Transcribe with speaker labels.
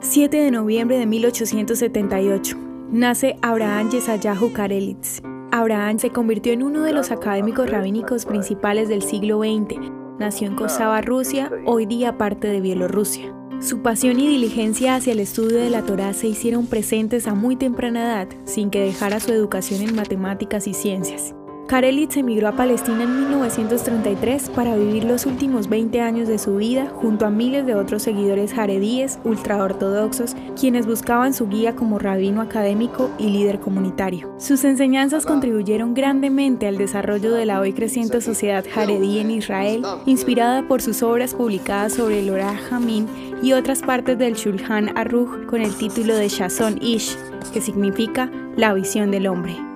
Speaker 1: 7 de noviembre de 1878. Nace Abraham Yesayahu Karelitz. Abraham se convirtió en uno de los académicos rabínicos principales del siglo XX. Nació en Kosava, Rusia, hoy día parte de Bielorrusia. Su pasión y diligencia hacia el estudio de la Torá se hicieron presentes a muy temprana edad, sin que dejara su educación en matemáticas y ciencias. Karelitz emigró a Palestina en 1933 para vivir los últimos 20 años de su vida junto a miles de otros seguidores jaredíes ultraortodoxos, quienes buscaban su guía como rabino académico y líder comunitario. Sus enseñanzas contribuyeron grandemente al desarrollo de la hoy creciente sociedad jaredí en Israel, inspirada por sus obras publicadas sobre el Orah Hamin y otras partes del Shulchan Aruch con el título de Shazon Ish, que significa la visión del hombre.